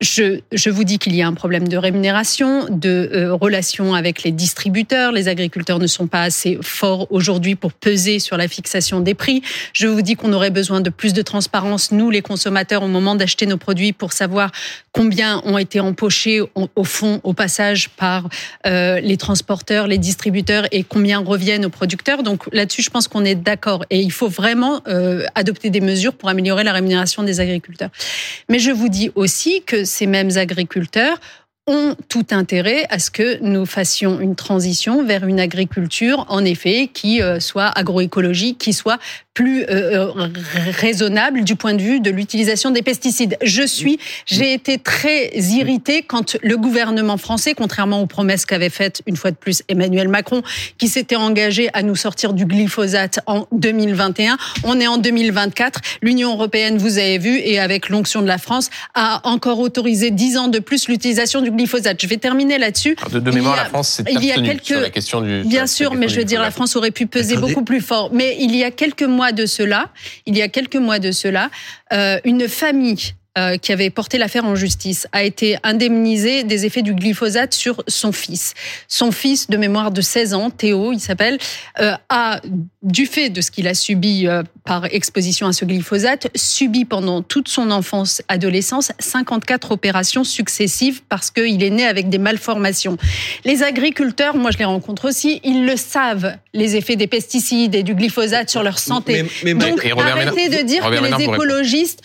Je, je, vous dis qu'il y a un problème de rémunération, de euh, relation avec les distributeurs. Les agriculteurs ne sont pas assez forts aujourd'hui pour peser sur la fixation des prix. Je vous dis qu'on aurait besoin de plus de transparence, nous les consommateurs, au moment d'acheter nos produits, pour savoir combien ont été empochés au, fond, au passage, par euh, les transporteurs, les distributeurs et combien reviennent aux producteurs. Donc là-dessus, je pense qu'on est d'accord. Et il faut vraiment euh, adopter des mesures pour améliorer la rémunération des agriculteurs. Mais je vous dis aussi que ces mêmes agriculteurs ont tout intérêt à ce que nous fassions une transition vers une agriculture, en effet, qui euh, soit agroécologique, qui soit plus euh, euh, raisonnable du point de vue de l'utilisation des pesticides. Je suis, j'ai été très irritée quand le gouvernement français, contrairement aux promesses qu'avait faites une fois de plus Emmanuel Macron, qui s'était engagé à nous sortir du glyphosate en 2021, on est en 2024. L'Union européenne, vous avez vu, et avec l'onction de la France, a encore autorisé 10 ans de plus l'utilisation du glyphosate. Je vais terminer là-dessus. De, de mémoire, la France s'est il y a quelques, sur la question du. Bien sûr, mais je veux dire, la France aurait pu peser beaucoup plus fort. Mais il y a quelques mois de cela, il y a quelques mois de cela, euh, une famille euh, qui avait porté l'affaire en justice a été indemnisé des effets du glyphosate sur son fils. Son fils de mémoire de 16 ans, Théo, il s'appelle, euh, a, du fait de ce qu'il a subi euh, par exposition à ce glyphosate, subi pendant toute son enfance, adolescence, 54 opérations successives parce qu'il est né avec des malformations. Les agriculteurs, moi je les rencontre aussi, ils le savent, les effets des pesticides et du glyphosate sur leur santé. Donc arrêtez de dire que les écologistes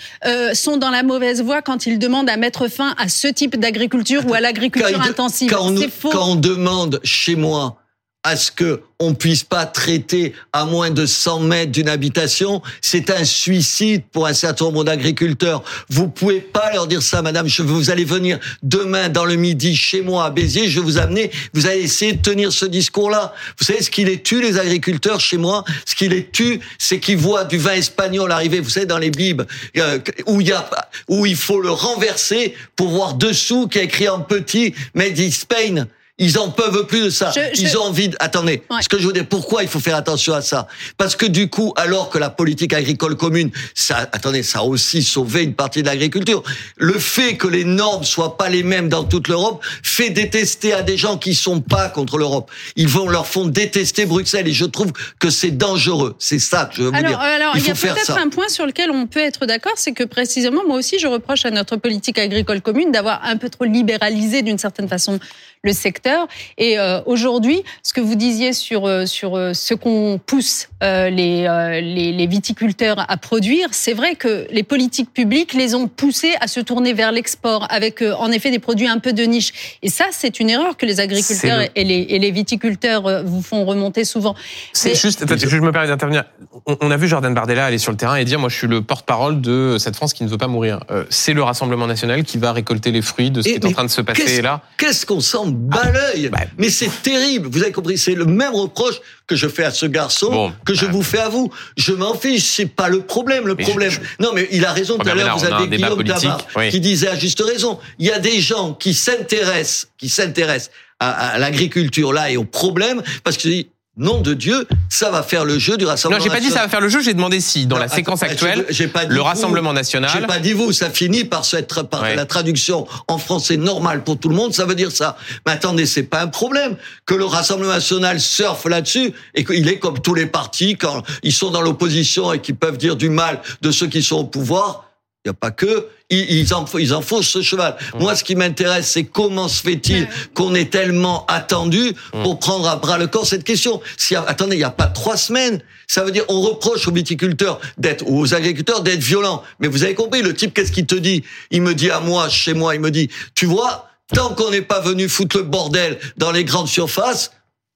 sont dans la mauvaise voie quand il demande à mettre fin à ce type d'agriculture ou à l'agriculture intensive. C'est faux. Quand on demande chez moi à ce que on puisse pas traiter à moins de 100 mètres d'une habitation, c'est un suicide pour un certain nombre d'agriculteurs. Vous pouvez pas leur dire ça, madame. Je, vous allez venir demain dans le midi chez moi à Béziers, je vais vous amener, vous allez essayer de tenir ce discours-là. Vous savez ce qui les tue, les agriculteurs chez moi? Ce qui les tue, c'est qu'ils voient du vin espagnol arriver, vous savez, dans les bibes, euh, où il y a, où il faut le renverser pour voir dessous qui est écrit en petit, Made in Spain. Ils en peuvent plus de ça. Ils ont envie. De... Attendez. Ce que je veux dire, pourquoi il faut faire attention à ça? Parce que du coup, alors que la politique agricole commune, ça, attendez, ça a aussi sauvé une partie de l'agriculture. Le fait que les normes soient pas les mêmes dans toute l'Europe fait détester à des gens qui sont pas contre l'Europe. Ils vont leur font détester Bruxelles et je trouve que c'est dangereux. C'est ça que je veux alors, dire. Alors, il, il y a peut-être un point sur lequel on peut être d'accord, c'est que précisément, moi aussi, je reproche à notre politique agricole commune d'avoir un peu trop libéralisé d'une certaine façon le secteur. Et euh, aujourd'hui, ce que vous disiez sur euh, sur euh, ce qu'on pousse les, les, les viticulteurs à produire, c'est vrai que les politiques publiques les ont poussés à se tourner vers l'export avec en effet des produits un peu de niche. Et ça, c'est une erreur que les agriculteurs et, les, et les viticulteurs vous font remonter souvent. C'est juste, je me permets d'intervenir. On a vu Jordan Bardella aller sur le terrain et dire, moi, je suis le porte-parole de cette France qui ne veut pas mourir. C'est le Rassemblement national qui va récolter les fruits de ce qui est en train de se passer là. Qu'est-ce qu'on sent bas l'œil. Bah. Mais c'est terrible. Vous avez compris, c'est le même reproche que je fais à ce garçon que je bah. vous fais à vous. Je m'en fiche, c'est pas le problème. Le problème. Non, mais il a raison tout à l'heure. Vous avez Guillaume Tabar qui disait à juste raison. Il y a des gens qui s'intéressent, qui s'intéressent à, à l'agriculture là et aux problèmes parce que nom de Dieu, ça va faire le jeu du Rassemblement national. Non, j'ai pas dit ça va faire le jeu, j'ai demandé si, dans la séquence actuelle, le Rassemblement national... J'ai pas dit vous, ça finit par, être, par la traduction en français normal pour tout le monde, ça veut dire ça. Mais attendez, c'est pas un problème que le Rassemblement national surfe là-dessus et qu'il est comme tous les partis quand ils sont dans l'opposition et qu'ils peuvent dire du mal de ceux qui sont au pouvoir il n'y a pas que ils, en, ils enfoncent ce cheval. Mmh. Moi, ce qui m'intéresse, c'est comment se fait-il qu'on est tellement attendu pour prendre à bras le corps cette question. Si, attendez, il n'y a pas trois semaines. Ça veut dire on reproche aux viticulteurs d'être ou aux agriculteurs d'être violents. Mais vous avez compris, le type, qu'est-ce qu'il te dit? Il me dit à moi, chez moi, il me dit, tu vois, tant qu'on n'est pas venu foutre le bordel dans les grandes surfaces,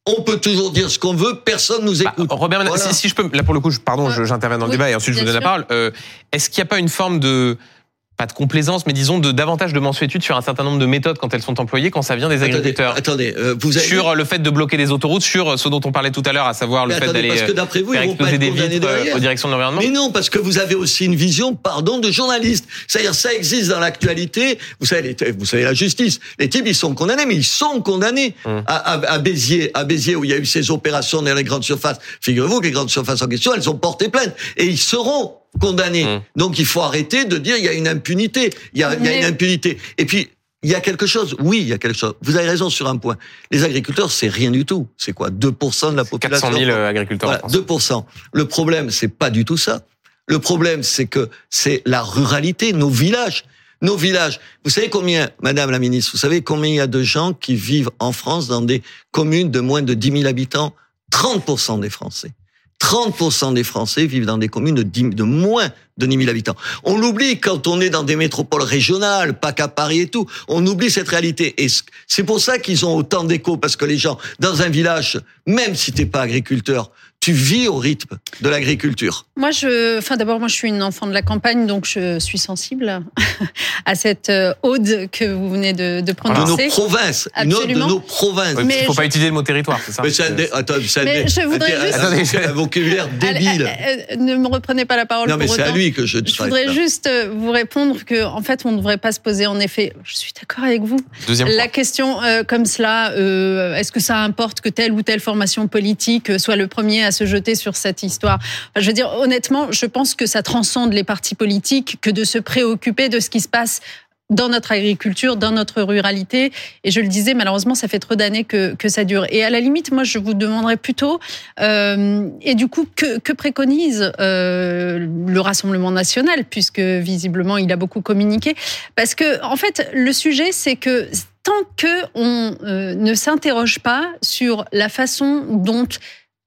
on peut toujours dire ce qu'on veut, personne nous bah, écoute. Robert, si, je peux, là pour le coup, pardon, j'interviens dans le débat et ensuite je vous donne la parole. Euh, est-ce qu'il n'y a pas une forme de pas de complaisance, mais disons de davantage de mensuétude sur un certain nombre de méthodes quand elles sont employées, quand ça vient des agriculteurs. Attendez, euh, vous avez sur le fait de bloquer des autoroutes, sur ce dont on parlait tout à l'heure, à savoir le fait d'aller faire exploser des vitres euh, aux directions de l'environnement. Mais non, parce que vous avez aussi une vision, pardon, de journaliste. C'est-à-dire, ça existe dans l'actualité. Vous savez, vous savez la justice. Les types, ils sont condamnés, mais ils sont condamnés hum. à, à, à, Béziers, à Béziers où il y a eu ces opérations dans les grandes surfaces. Figurez-vous que les grandes surfaces en question, elles ont porté plainte et ils seront condamné. Mmh. Donc il faut arrêter de dire il y a une impunité. Il y a, il y a une impunité. Et puis il y a quelque chose. Oui, il y a quelque chose. Vous avez raison sur un point. Les agriculteurs, c'est rien du tout. C'est quoi? 2% de la population 400 000 agriculteurs. Voilà, 2%. Le problème, c'est pas du tout ça. Le problème, c'est que c'est la ruralité, nos villages. Nos villages. Vous savez combien, Madame la Ministre, vous savez combien il y a de gens qui vivent en France dans des communes de moins de 10 000 habitants? 30% des Français. 30% des Français vivent dans des communes de, moins de 10 000 habitants. On l'oublie quand on est dans des métropoles régionales, pas qu'à Paris et tout. On oublie cette réalité. Et c'est pour ça qu'ils ont autant d'écho, parce que les gens, dans un village, même si t'es pas agriculteur, tu vis au rythme de l'agriculture. Moi, je, enfin, d'abord, moi, je suis une enfant de la campagne, donc je suis sensible à cette euh, ode que vous venez de, de prononcer. De nos provinces, Absolument. une ode de nos provinces. il ne faut pas utiliser le mot territoire, c'est ça Mais c'est un, attends, mais je voudrais juste... un, vocabulaire débile. ne me reprenez pas la parole. Non, mais c'est à lui que je. Je voudrais juste euh, vous répondre que, en fait, on ne devrait pas se poser. En effet, je suis d'accord avec vous. Deuxième la question euh, comme cela, euh, est-ce que ça importe que telle ou telle formation politique soit le premier à se jeter sur cette histoire Je veux dire, honnêtement, je pense que ça transcende les partis politiques que de se préoccuper de ce qui se passe dans notre agriculture, dans notre ruralité. Et je le disais, malheureusement, ça fait trop d'années que, ça dure. Et à la limite, moi, je vous demanderais plutôt, euh, et du coup, que, préconise euh, le Rassemblement national, puisque visiblement, il a beaucoup communiqué Parce que, en fait, le sujet, c'est que tant que on euh, ne s'interroge pas sur la façon dont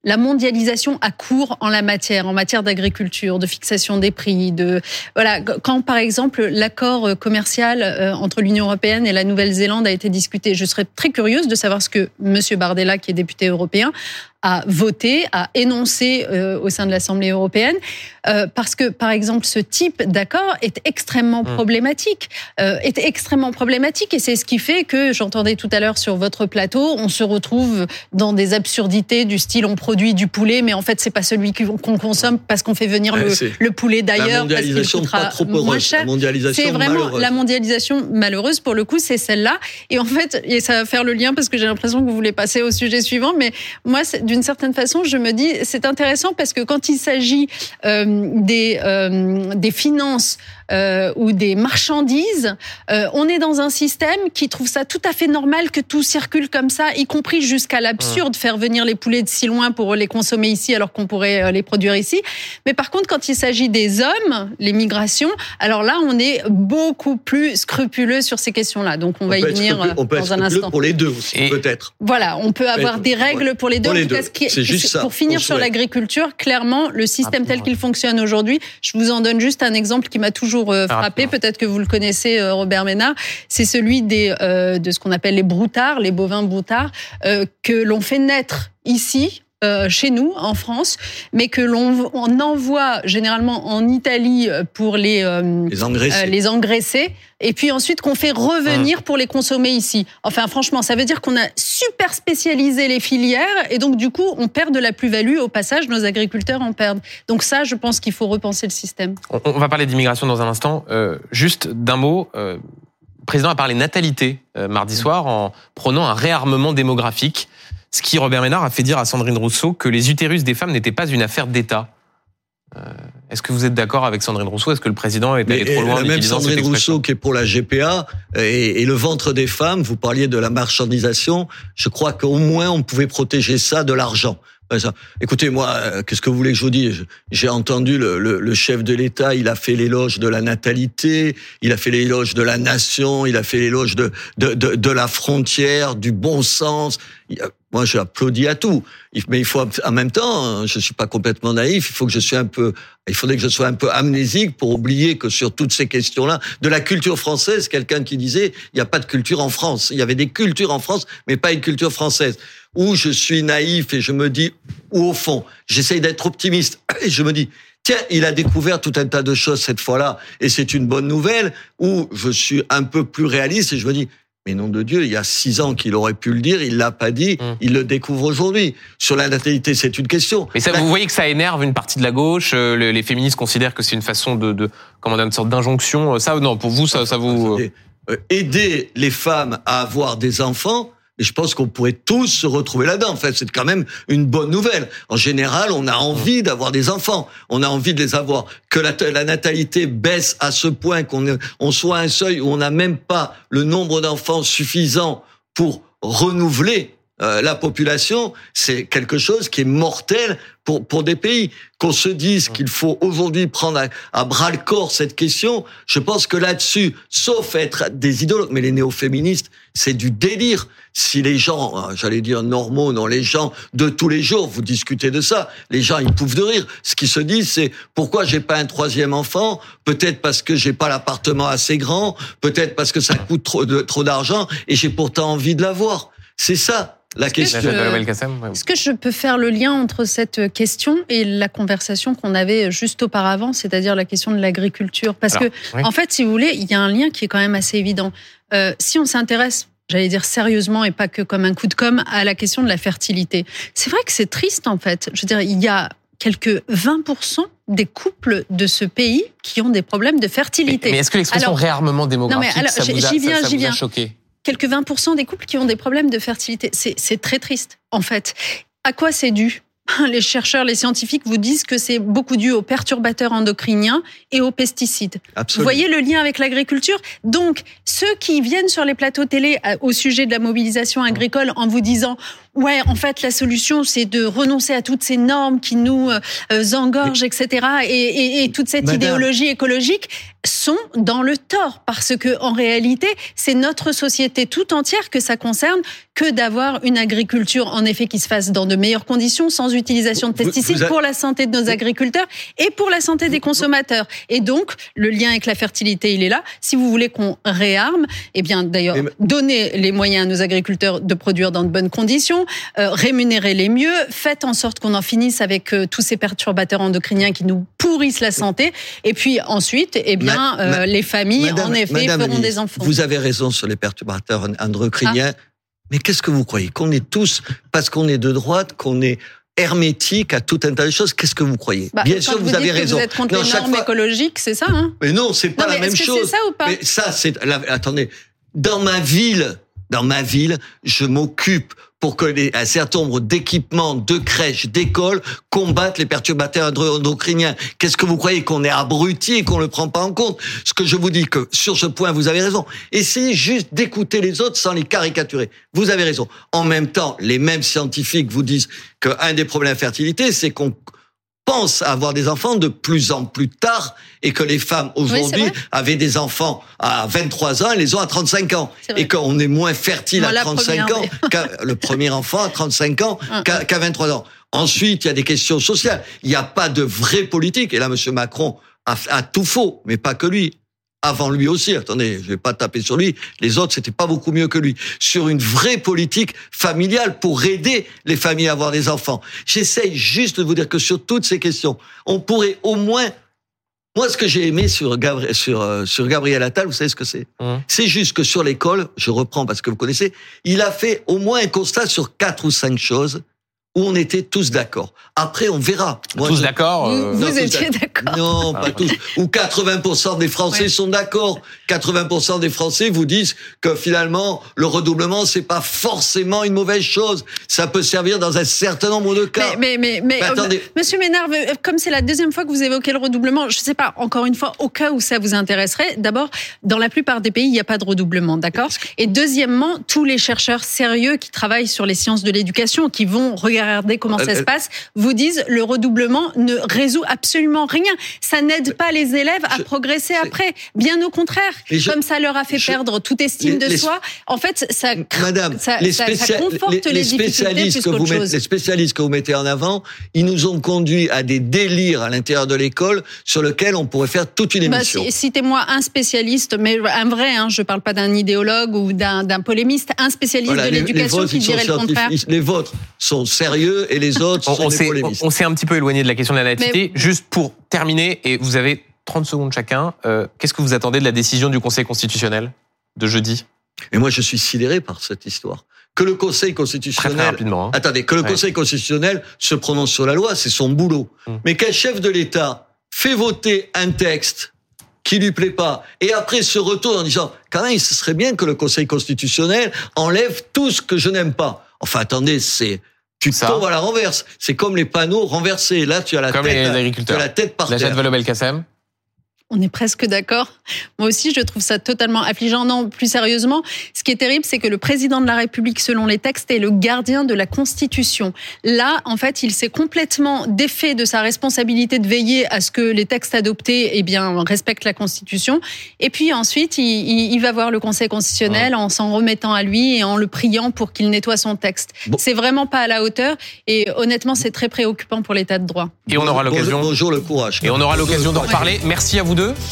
la mondialisation a cours en la matière, en matière d'agriculture, de fixation des prix, de voilà. Quand par exemple l'accord commercial euh, entre l'Union européenne et la Nouvelle-Zélande a été discuté, je serais très curieuse de savoir ce que Monsieur Bardella, qui est député européen, à voter, à énoncer euh, au sein de l'Assemblée européenne, euh, parce que, par exemple, ce type d'accord est extrêmement mmh. problématique, euh, est extrêmement problématique, et c'est ce qui fait que j'entendais tout à l'heure sur votre plateau, on se retrouve dans des absurdités du style on produit du poulet, mais en fait c'est pas celui qu'on consomme parce qu'on fait venir le, le, poulet d'ailleurs parce qu'il coûtera moins cher. C'est vraiment la mondialisation malheureuse pour le coup, c'est celle-là. Et en fait, et ça va faire le lien parce que j'ai l'impression que vous voulez passer au sujet suivant, mais moi, d'une certaine façon, je me dis c'est intéressant parce que quand il s'agit euh, des euh, des finances euh, ou des marchandises, on est dans un système qui trouve ça tout à fait normal que tout circule comme ça, y compris jusqu'à l'absurde, faire venir les poulets de si loin pour les consommer ici alors qu'on pourrait les produire ici. Mais par contre, quand il s'agit des hommes, les migrations, alors là, on est beaucoup plus scrupuleux sur ces questions-là. Donc on, va y venir on peut dans un instant. Pour les deux aussi, peut-être. Voilà, on peut avoir des règles pour les deux. C'est juste ça. Pour finir sur l'agriculture, clairement, le système tel qu'il fonctionne aujourd'hui, je vous en donne juste un exemple qui m'a toujours euh, frappé. Peut-être que vous le connaissez, euh, Robert Ménard. C'est celui des euh, de ce qu'on appelle les broutards, les bovins broutards, que l'on fait naître ici chez nous, en France, mais que l'on envoie généralement en Italie pour les, les, engraisser. les engraisser, et puis ensuite qu'on fait revenir ah. pour les consommer ici. Enfin, franchement, ça veut dire qu'on a super spécialisé les filières, et donc du coup, on perd de la plus-value. Au passage, nos agriculteurs en perdent. Donc ça, je pense qu'il faut repenser le système. On, va parler d'immigration dans un instant. Euh, juste d'un mot. Euh, le président a parlé natalité euh, mardi soir en prenant un réarmement démographique. Ce qui, Robert Ménard, a fait dire à Sandrine Rousseau que les utérus des femmes n'étaient pas une affaire d'État. Euh, est-ce que vous êtes d'accord avec Sandrine Rousseau? Est-ce que le président est allé trop loin La même Sandrine Rousseau qui est pour la GPA et, le ventre des femmes, vous parliez de la marchandisation, je crois qu'au moins on pouvait protéger ça de l'argent. Écoutez, moi, euh, qu'est-ce que vous voulez que je vous dise? J'ai entendu le, le, chef de l'État, il a fait l'éloge de la natalité, il a fait l'éloge de la nation, il a fait l'éloge de, de, de, de, la frontière, du bon sens. Moi, j'applaudis à tout. Mais il faut, en même temps, je suis pas complètement naïf. Il faut que je sois un peu, il faudrait que je sois un peu amnésique pour oublier que sur toutes ces questions-là, de la culture française, quelqu'un qui disait, il n'y a pas de culture en France. Il y avait des cultures en France, mais pas une culture française où je suis naïf et je me dis, ou au fond, j'essaye d'être optimiste et je me dis, tiens, il a découvert tout un tas de choses cette fois-là et c'est une bonne nouvelle, ou je suis un peu plus réaliste et je me dis, mais nom de Dieu, il y a six ans qu'il aurait pu le dire, il l'a pas dit, hum. il le découvre aujourd'hui. Sur la natalité, c'est une question. Mais ça, vous voyez que ça énerve une partie de la gauche. Euh, les féministes considèrent que c'est une façon de, de comment dire, une sorte d'injonction. Ça, non, pour vous, ça, ça vous euh, aider les femmes à avoir des enfants et je pense qu'on pourrait tous se retrouver là-dedans. En fait, c'est quand même une bonne nouvelle. En général, on a envie d'avoir des enfants. On a envie de les avoir. Que la, natalité baisse à ce point qu'on on soit à un seuil où on n'a même pas le nombre d'enfants suffisant pour renouveler euh, la population, c'est quelque chose qui est mortel pour, pour des pays. Qu'on se dise qu'il faut aujourd'hui prendre à, bras le corps cette question, je pense que là-dessus, sauf être des idéologues, mais les néo-féministes, c'est du délire. Si les gens, euh, j'allais dire normaux, non, les gens de tous les jours, vous discutez de ça, les gens, ils pouffent de rire. Ce qui se dit, c'est pourquoi j'ai pas un troisième enfant? Peut-être parce que j'ai pas l'appartement assez grand, peut-être parce que ça coûte trop, trop d'argent et j'ai pourtant envie de l'avoir. C'est ça la question. Est-ce que je peux faire le lien entre cette question et la conversation qu'on avait juste auparavant, c'est-à-dire la question de l'agriculture? Parce que, en fait, si vous voulez, il y a un lien qui est quand même assez évident. Euh, si on s'intéresse j'allais dire sérieusement et pas que comme un coup de com à la question de la fertilité. C'est vrai que c'est triste en fait. Je veux dire, il y a quelques 20% des couples de ce pays qui ont des problèmes de fertilité. Mais, est-ce que l'expression réarmement démographique, non mais ça vous a, viens, ça, vous choqué? Quelques 20% des couples qui ont des problèmes de fertilité. C'est très triste, en fait. À quoi c'est dû? Les chercheurs, les scientifiques vous disent que c'est beaucoup dû aux perturbateurs endocriniens et aux pesticides. Vous voyez le lien avec l'agriculture? Donc, ceux qui viennent sur les plateaux télé euh, au sujet de la mobilisation agricole en vous disant ouais, en fait, la solution, c'est de renoncer à toutes ces normes qui nous euh, engorgent, etc., et, toute cette idéologie écologique sont dans le tort parce que en réalité, c'est notre société tout entière que ça concerne que d'avoir une agriculture en effet qui se fasse dans de meilleures conditions, sans sans utilisation de pesticides pour la santé de nos agriculteurs et pour la santé des consommateurs. Et donc, le lien avec la fertilité, il est là. Si vous voulez qu'on réarme, eh bien, d'ailleurs, donnez les moyens à nos agriculteurs de produire dans de bonnes conditions, euh, rémunérez les mieux, faites en sorte qu'on en finisse avec euh, tous ces perturbateurs endocriniens qui nous pourrissent la santé. Et puis ensuite, eh bien, euh, les familles, en effet, feront des enfants. Vous avez raison sur les perturbateurs endocriniens. Ah. Mais qu'est-ce que vous croyez? Qu'on est tous, parce qu'on est de droite, qu'on est hermétique à tout un tas de choses. Qu'est-ce que vous croyez? Bah, Bien sûr, vous, avez raison. vous êtes contre les normes écologiques, c'est ça hein? Mais non, c'est pas la même chose. C'est ça ou pas? Mais ça, c'est. Attendez, dans ma ville, dans ma ville, je m'occupe pour que un certain nombre d'équipements, de crèches, d'écoles combattent les perturbateurs endocriniens. Qu'est-ce que vous croyez qu'on est abruti et qu'on le prend pas en compte? Ce que je vous dis que sur ce point, vous avez raison. Essayez juste d'écouter les autres sans les caricaturer. Vous avez raison. En même temps, les mêmes scientifiques vous disent qu'un des problèmes de fertilité, c'est qu'on pense avoir des enfants de plus en plus tard et que les femmes aujourd'hui avaient des enfants à 23 ans et les ont à 35 ans et qu'on est moins fertile à 35 ans qu'à le premier enfant à 35 ans qu'à 23 ans. Ensuite, il y a des questions sociales. Il n'y a pas de vraie politique. Et là, M. Macron a, a tout faux, mais pas que lui avant lui aussi. Attendez, je vais pas taper sur lui. Les autres, c'était pas beaucoup mieux que lui. Sur une vraie politique familiale pour aider les familles à avoir des enfants. J'essaye juste de vous dire que sur toutes ces questions, on pourrait au moins moi, ce que j'ai aimé sur, Gabriel, sur, euh, sur Gabriel Attal, vous savez ce que c'est? Mmh. C'est juste que sur l'école, je reprends parce que vous connaissez, il a fait au moins un constat sur quatre ou cinq choses où on était tous d'accord. Après, on verra. tous d'accord euh, Vous, étiez d'accord Non, pas tous. Ou 80% des Français sont d'accord. 80% des Français vous disent que finalement, le redoublement, c'est pas forcément une mauvaise chose. Ça peut servir dans un certain nombre de cas. Mais, mais, mais, attendez. Monsieur Ménard, euh, comme c'est la deuxième fois que vous évoquez le redoublement, je sais pas, encore une fois, au cas où ça vous intéresserait, d'abord, dans la plupart des pays, il n'y a pas de redoublement, d'accord? Et deuxièmement, tous les chercheurs sérieux qui travaillent sur les sciences de l'éducation, qui vont regarder regardez comment ça se passe, vous disent le redoublement ne résout absolument rien. Ça n'aide pas les élèves à progresser après. Bien au contraire, comme ça leur a fait perdre toute estime de soi, en fait, ça, Madame, ça, les, conforte les, spécialistes que vous mettez, les spécialistes que vous mettez en avant, ils nous ont conduit à des délires à l'intérieur de l'école sur lesquels on pourrait faire toute une bah, émission. Citez-moi un spécialiste, mais un vrai, hein, je ne parle pas d'un idéologue ou d'un polémiste, un spécialiste de l'éducation qui dirait le contraire. Les vôtres sont sérieux et les autres on, sont des On, s'est un petit peu éloigné de la question de la nativité. Juste pour terminer, et vous avez 30 secondes chacun, euh, qu'est-ce que vous attendez de la décision du Conseil constitutionnel de jeudi? Et moi, je suis sidéré par cette histoire. Que le Conseil constitutionnel, très, rapidement, hein. attendez, que le Conseil constitutionnel se prononce sur la loi, c'est son boulot. Hum. Mais qu'un chef de l'État fait voter un texte qui lui plaît pas, et après se retourne en disant, quand même, ce serait bien que le Conseil constitutionnel enlève tout ce que je n'aime pas. Enfin, attendez, c'est tu ça. tombes à la renverse. C'est comme les panneaux renversés. Là, tu as la, tête, les agriculteurs. Tu as la tête par la terre. La on est presque d'accord. Moi aussi, je trouve ça totalement affligeant. Non, plus sérieusement, ce qui est terrible, c'est que le président de la République, selon les textes, est le gardien de la Constitution. Là, en fait, il s'est complètement défait de sa responsabilité de veiller à ce que les textes adoptés, eh bien, respectent la Constitution. Et puis ensuite, il, va voir le Conseil constitutionnel en s'en remettant à lui et en le priant pour qu'il nettoie son texte. C'est vraiment pas à la hauteur. Et honnêtement, c'est très préoccupant pour l'état de droit. Et on aura l'occasion. Bonjour le courage. Et on aura l'occasion d'en reparler. Merci à vous deux.